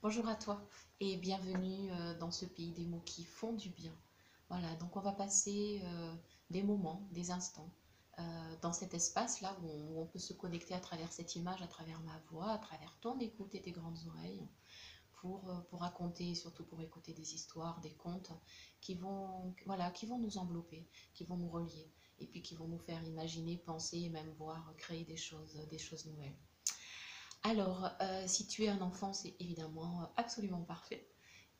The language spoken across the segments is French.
Bonjour à toi et bienvenue euh, dans ce pays des mots qui font du bien. Voilà, donc on va passer euh, des moments, des instants euh, dans cet espace-là où, on peut se connecter à travers cette image, à travers ma voix, à travers ton écoute et tes grandes oreilles pour, pour raconter, surtout pour écouter des histoires, des contes qui vont, voilà, qui vont nous envelopper, qui vont nous relier et puis qui vont nous faire imaginer, penser et même voir créer des choses, des choses nouvelles. Alors, euh, si tu es un enfant, c'est évidemment euh, absolument parfait.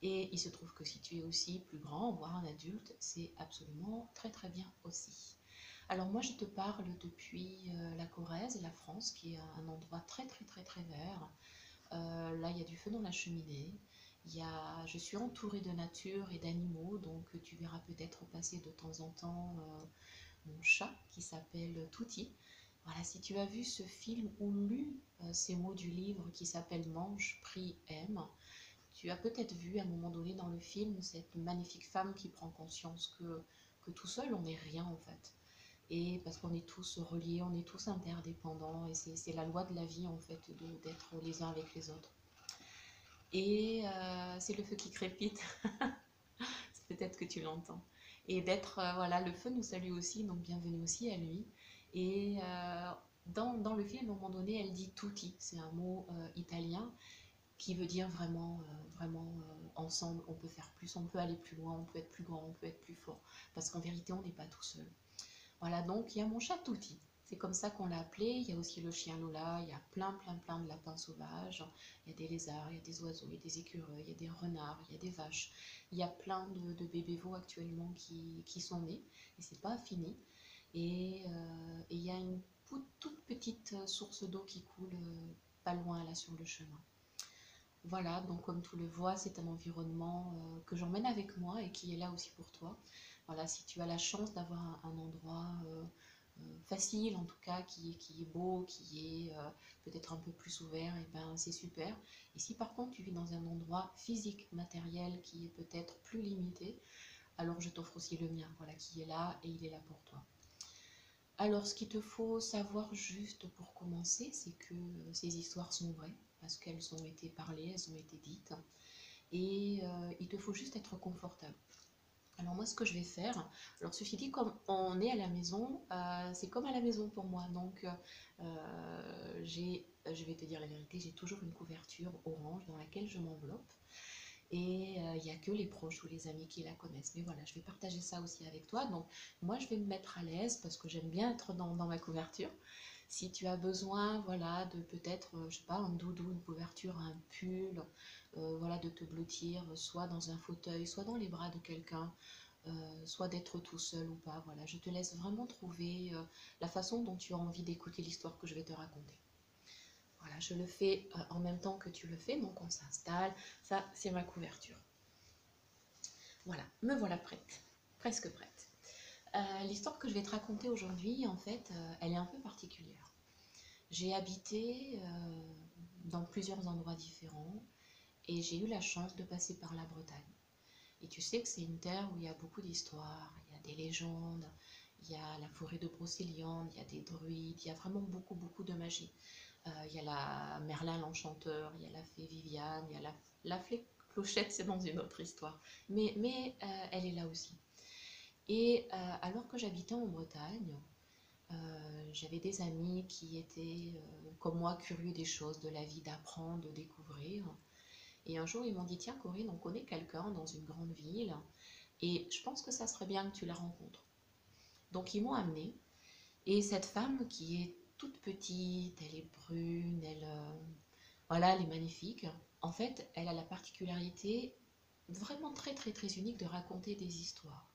Et il se trouve que si tu es aussi plus grand, voire un adulte, c'est absolument très très bien aussi. Alors moi, je te parle depuis euh, la Corrèze, la France, qui est un endroit très très très très vert. là, il y a du feu dans la cheminée. Y a, je suis entourée de nature et d'animaux, donc tu verras peut-être passer de temps en temps mon chat qui s'appelle Touti. Voilà, si tu as vu ce film ou lu euh, ces mots du livre qui s'appelle Mange, prie, aime, tu as peut-être vu à un moment donné dans le film cette magnifique femme qui prend conscience que, que tout seul on n'est rien en fait. Et parce qu'on est tous reliés, on est tous interdépendants et c'est la loi de la vie en fait d'être les uns avec les autres. Et euh, c'est le feu qui crépite. peut-être que tu l'entends. Et d'être, euh, voilà, le feu nous salue aussi, donc bienvenue aussi à lui. Et euh, dans, dans, le film, à un moment donné, elle dit tutti, c'est un mot euh, italien qui veut dire vraiment, euh, vraiment ensemble, on peut faire plus, on peut aller plus loin, on peut être plus grand, on peut être plus fort. Parce qu'en vérité, on n'est pas tout seul. Voilà, donc il y a mon chat Tutti. C'est comme ça qu'on l'a appelé. Il y a aussi le chien Lola, il y a plein, plein, plein de lapins sauvages. Il y a des lézards, il y a des oiseaux, il y a des écureuils, il y a des renards, il y a des vaches. Il y a plein de, de bébés veaux actuellement qui, qui sont nés. Et c'est pas fini. Euh, et il y a une toute petite euh, source d'eau qui coule euh, pas loin là sur le chemin. Voilà, donc comme tu le vois, c'est un environnement que j'emmène avec moi et qui est là aussi pour toi. Voilà, si tu as la chance d'avoir un, endroit facile, en tout cas, qui est, qui est beau, qui est peut-être un peu plus ouvert, et ben c'est super. Et si par contre tu vis dans un endroit physique, matériel, qui est peut-être plus limité, alors je t'offre aussi le mien, voilà, qui est là et il est là pour toi. Alors, ce qu'il te faut savoir juste pour commencer, c'est que ces histoires sont vraies, parce qu'elles ont été parlées, elles ont été dites, et euh, il te faut juste être confortable. Alors moi, ce que je vais faire, alors ceci dit, comme on est à la maison, euh, c'est comme à la maison pour moi, donc euh, je vais te dire la vérité, j'ai toujours une couverture orange dans laquelle je m'enveloppe, et il euh, n'y a que les proches ou les amis qui la connaissent. Mais voilà, je vais partager ça aussi avec toi. Donc moi, je vais me mettre à l'aise parce que j'aime bien être dans, ma couverture. Si tu as besoin, voilà, de peut-être, euh, je sais pas, un doudou, une couverture, un pull, euh, voilà, de te blottir, soit dans un fauteuil, soit dans les bras de quelqu'un, soit d'être tout seul ou pas. Voilà, je te laisse vraiment trouver la façon dont tu as envie d'écouter l'histoire que je vais te raconter. Voilà, je le fais euh, en même temps que tu le fais, donc on s'installe. Ça, c'est ma couverture. Voilà, me voilà prête, presque prête. Euh, l'histoire que je vais te raconter aujourd'hui, en fait, euh, elle est un peu particulière. J'ai habité dans plusieurs endroits différents et j'ai eu la chance de passer par la Bretagne. Et tu sais que c'est une terre où il y a beaucoup d'histoires, il y a des légendes, il y a la forêt de Brocéliande, il y a des druides, il y a vraiment beaucoup, beaucoup de magie. Euh, il y a la Merlin l'enchanteur, il y a la fée Viviane, il y a la, la fée Clochette, c'est dans une autre histoire. Mais, mais euh, elle est là aussi. Et euh, alors que j'habitais en Bretagne, j'avais des amis qui étaient, comme moi, curieux des choses, de la vie, d'apprendre, de découvrir. Et un jour, ils m'ont dit, tiens Corinne, on connaît quelqu'un dans une grande ville, et je pense que ça serait bien que tu la rencontres. Donc ils m'ont amené, et cette femme qui est toute petite, elle est brune, elle, euh, voilà, elle est magnifique. En fait, elle a la particularité vraiment très très très unique de raconter des histoires.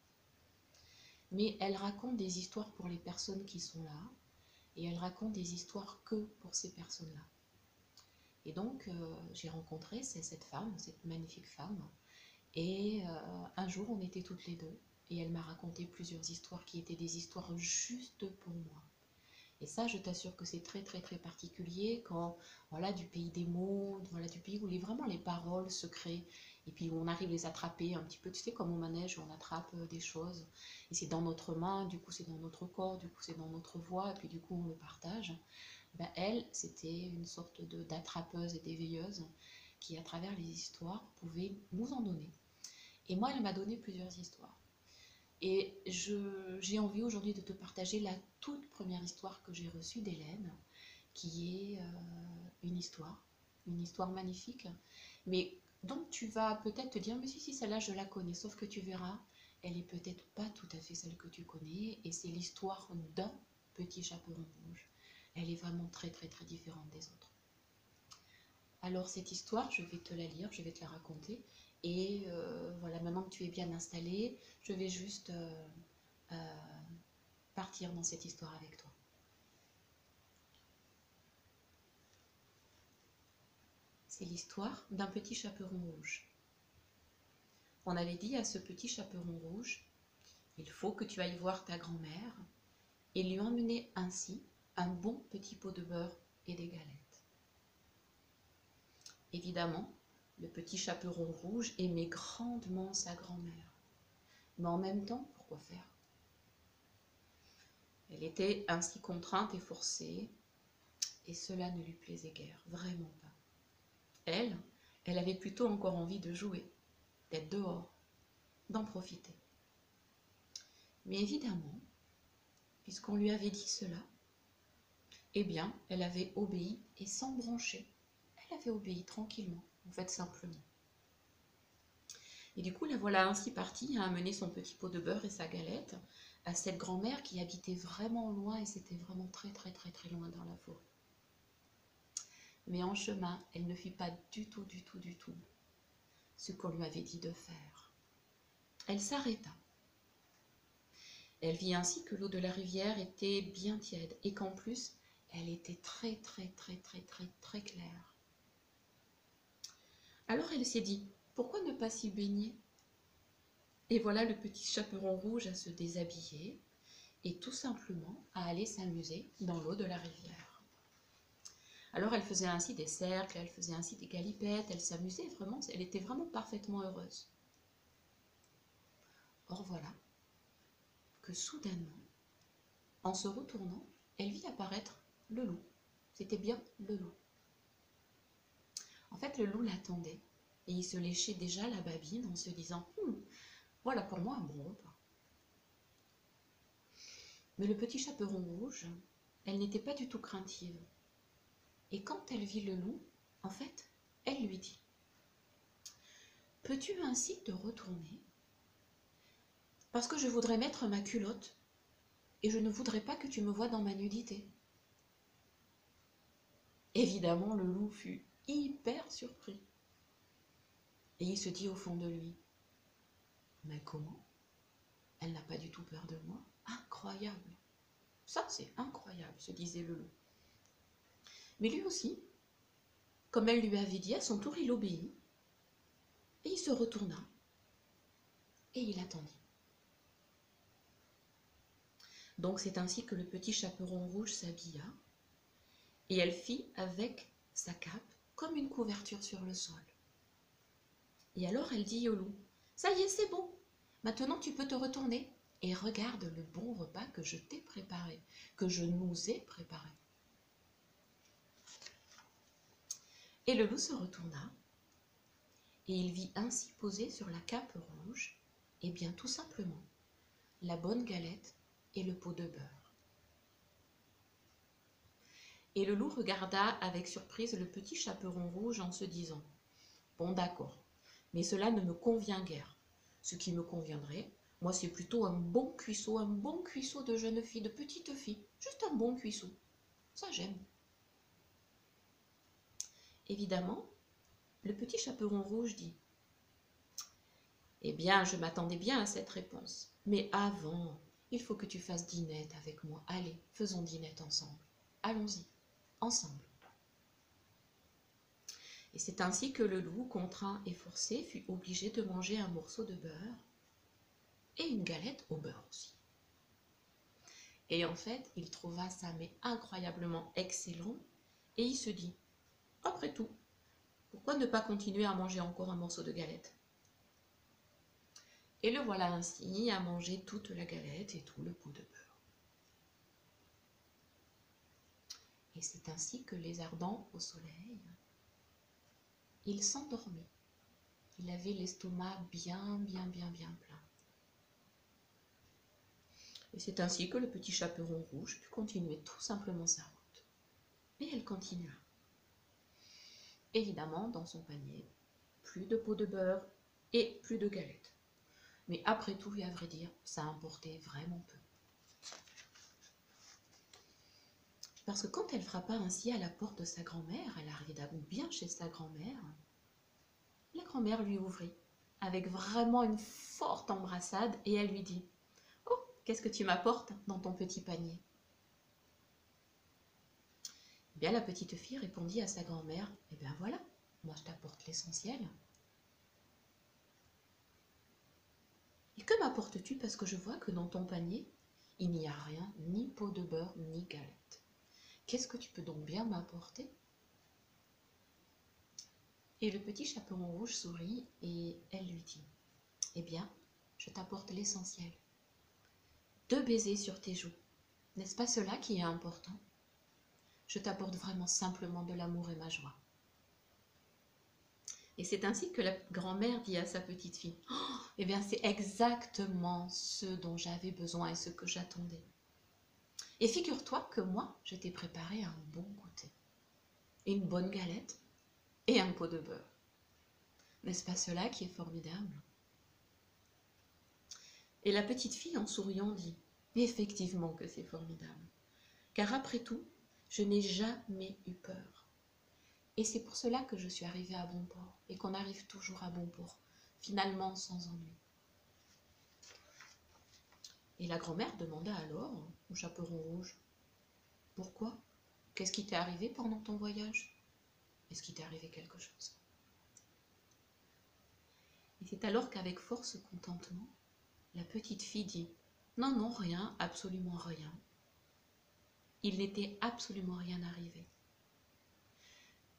Mais elle raconte des histoires pour les personnes qui sont là, et elle raconte des histoires que pour ces personnes-là. Et donc, euh, j'ai rencontré cette femme, cette magnifique femme, et euh, un jour, on était toutes les deux, et elle m'a raconté plusieurs histoires qui étaient des histoires juste pour moi. Et ça, je t'assure que c'est très très très particulier quand, voilà, du pays des mots, voilà, du pays où les, vraiment les paroles se créent et puis où on arrive à les attraper un petit peu, tu sais, comme au manège on attrape euh, des choses. Et c'est dans notre main, du coup c'est dans notre corps, du coup c'est dans notre voix, et puis du coup on le partage. Ben, elle, c'était une sorte d'attrapeuse et d'éveilleuse qui, à travers les histoires, pouvait nous en donner. Et moi, elle m'a donné plusieurs histoires. Et j'ai envie aujourd'hui de te partager la toute première histoire que j'ai reçue d'Hélène, qui est euh, une histoire, une histoire magnifique, mais donc tu vas peut-être te dire, mais si, si, celle-là, je la connais, sauf que tu verras, elle est peut-être pas tout à fait celle que tu connais, et c'est l'histoire d'un petit chaperon rouge. Elle est vraiment très, très, très différente des autres. Alors cette histoire, je vais te la lire, je vais te la raconter, et euh, voilà, maintenant que tu es bien installé, je vais juste euh, euh, partir dans cette histoire avec toi. C'est l'histoire d'un petit chaperon rouge. On avait dit à ce petit chaperon rouge, il faut que tu ailles voir ta grand-mère et lui emmener ainsi un bon petit pot de beurre et des galettes. Évidemment, le petit chaperon rouge aimait grandement sa grand-mère. Mais en même temps, pourquoi faire? Elle était ainsi contrainte et forcée, et cela ne lui plaisait guère, vraiment pas. Elle, elle avait plutôt encore envie de jouer, d'être dehors, d'en profiter. Mais évidemment, puisqu'on lui avait dit cela, eh bien, elle avait obéi et sans broncher. Avait obéi tranquillement, en fait simplement. Et du coup, la voilà ainsi partie à amener son petit pot de beurre et sa galette à cette grand-mère qui habitait vraiment loin et c'était vraiment très très très très loin dans la forêt. Mais en chemin, elle ne fit pas du tout, du tout, du tout ce qu'on lui avait dit de faire. Elle s'arrêta. Elle vit ainsi que l'eau de la rivière était bien tiède et qu'en plus, elle était très, très, très, très, très, très claire. Alors elle s'est dit, pourquoi ne pas s'y baigner? Et voilà le petit chaperon rouge à se déshabiller et tout simplement à aller s'amuser dans l'eau de la rivière. Alors elle faisait ainsi des cercles, elle faisait ainsi des galipettes, elle s'amusait vraiment, elle était vraiment parfaitement heureuse. Or voilà que soudainement, en se retournant, elle vit apparaître le loup. C'était bien le loup. En fait, le loup l'attendait et il se léchait déjà la babine en se disant hum, Voilà pour moi un bon repas. Mais le petit chaperon rouge, elle n'était pas du tout craintive. Et quand elle vit le loup, en fait, elle lui dit Peux-tu ainsi te retourner? Parce que je voudrais mettre ma culotte et je ne voudrais pas que tu me vois dans ma nudité. Évidemment, le loup fut hyper surpris. Et il se dit au fond de lui Mais comment? Elle n'a pas du tout peur de moi Incroyable Ça, c'est incroyable, se disait le loup. Mais lui aussi, comme elle lui avait dit, à son tour il obéit, et il se retourna, et il attendit. Donc c'est ainsi que le petit chaperon rouge s'habilla, et elle fit avec sa cape comme une couverture sur le sol. Et alors elle dit au loup, Ça y est, c'est bon, maintenant tu peux te retourner et regarde le bon repas que je t'ai préparé, que je nous ai préparé. Et le loup se retourna, et il vit ainsi posé sur la cape rouge, et bien tout simplement, la bonne galette et le pot de beurre. Et le loup regarda avec surprise le petit chaperon rouge en se disant Bon d'accord, mais cela ne me convient guère. Ce qui me conviendrait, moi c'est plutôt un bon cuisseau, un bon cuisseau de jeune fille, de petite fille, juste un bon cuisseau. Ça j'aime. Évidemment, le petit chaperon rouge dit Eh bien, je m'attendais bien à cette réponse. Mais avant, il faut que tu fasses dînette avec moi. Allez, faisons dînette ensemble. Allons-y, Et c'est ainsi que le loup, contraint et forcé, fut obligé de manger un morceau de beurre et une galette au beurre aussi. Et en fait, il trouva ça mais incroyablement excellent et il se dit après tout, pourquoi ne pas continuer à manger encore un morceau de galette? Et le voilà ainsi à manger toute la galette et tout le pot de beurre. Et c'est ainsi que les ardents au soleil il s'endormit. Il avait l'estomac bien, bien, bien, bien plein. Et c'est ainsi que le petit chaperon rouge put continuer tout simplement sa route. Et elle continua. Évidemment, dans son panier, plus de pots de beurre et plus de galettes. Mais après tout, et à vrai dire, ça importait vraiment peu. Parce que quand elle frappa ainsi à la porte de sa grand-mère, elle arriva bien chez sa grand-mère, la grand-mère lui ouvrit avec vraiment une forte embrassade et elle lui dit Oh, qu'est-ce que tu m'apportes dans ton petit panier? Eh bien, la petite fille répondit à sa grand-mère Eh bien voilà, moi je t'apporte l'essentiel. Et que m'apportes-tu parce que je vois que dans ton panier, il n'y a rien, ni pot de beurre, ni galette? Qu'est-ce que tu peux donc bien m'apporter? Et le petit chaperon rouge sourit et elle lui dit Eh bien, je t'apporte l'essentiel. Deux baisers sur tes joues. N'est-ce pas cela qui est important? Je t'apporte vraiment simplement de l'amour et ma joie. Et c'est ainsi que la grand-mère dit à sa petite fille oh, Eh bien, c'est exactement ce dont j'avais besoin et ce que j'attendais. Et figure-toi que moi, je t'ai préparé un bon goûter, une bonne galette et un pot de beurre. N'est-ce pas cela qui est formidable? Et la petite fille, en souriant, dit Effectivement que c'est formidable, car après tout, je n'ai jamais eu peur. Et c'est pour cela que je suis arrivée à bon port et qu'on arrive toujours à bon port, finalement sans ennui. Et la grand-mère demanda alors au chaperon rouge Pourquoi? Qu'est-ce qui t'est arrivé pendant ton voyage? Est-ce qu'il t'est arrivé quelque chose? Et c'est alors qu'avec force contentement, la petite fille dit Non, non, rien, absolument rien. Il n'était absolument rien arrivé.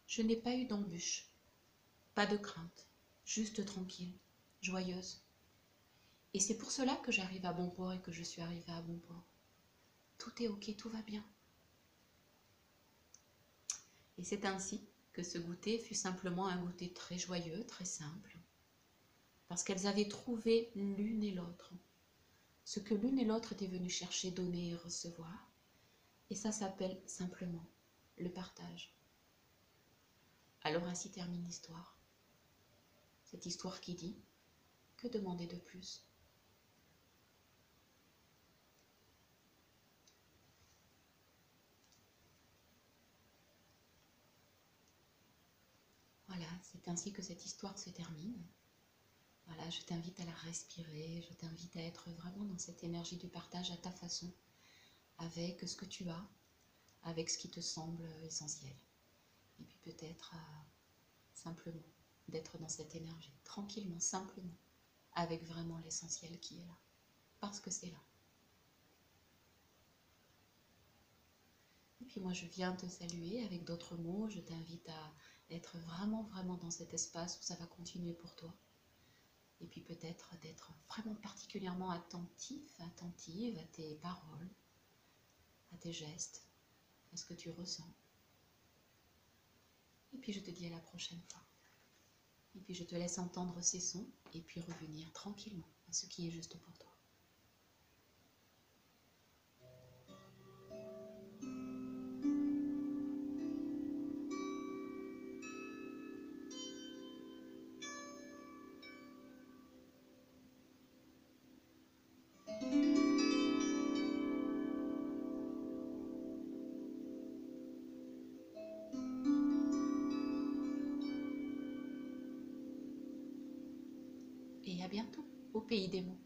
Je n'ai pas eu d'embûche, pas de crainte, juste tranquille, joyeuse. Et c'est pour cela que j'arrive à bon port et que je suis arrivée à bon port. Tout est ok, tout va bien. Et c'est ainsi que ce goûter fut simplement un goûter très joyeux, très simple, parce qu'elles avaient trouvé l'une et l'autre ce que l'une et l'autre étaient venues chercher, donner et recevoir. Et ça s'appelle simplement le partage. Alors ainsi termine l'histoire. Cette histoire qui dit Que demander de plus Voilà, c'est ainsi que cette histoire se termine. Voilà, je t'invite à la respirer, je t'invite à être vraiment dans cette énergie du partage à ta façon, avec ce que tu as, avec ce qui te semble essentiel et puis peut-être euh, simplement d'être dans cette énergie, tranquillement, simplement, avec vraiment l'essentiel qui est là, parce que c'est là. Et puis moi, je viens te saluer avec d'autres mots, je t'invite à être vraiment, vraiment dans cet espace où ça va continuer pour toi. Et puis peut-être d'être vraiment particulièrement attentif, attentive à tes paroles, à tes gestes, à ce que tu ressens. Et puis je te dis à la prochaine fois. Et puis je te laisse entendre ces sons et puis revenir tranquillement à ce qui est juste pour toi. Bientôt au pays des mots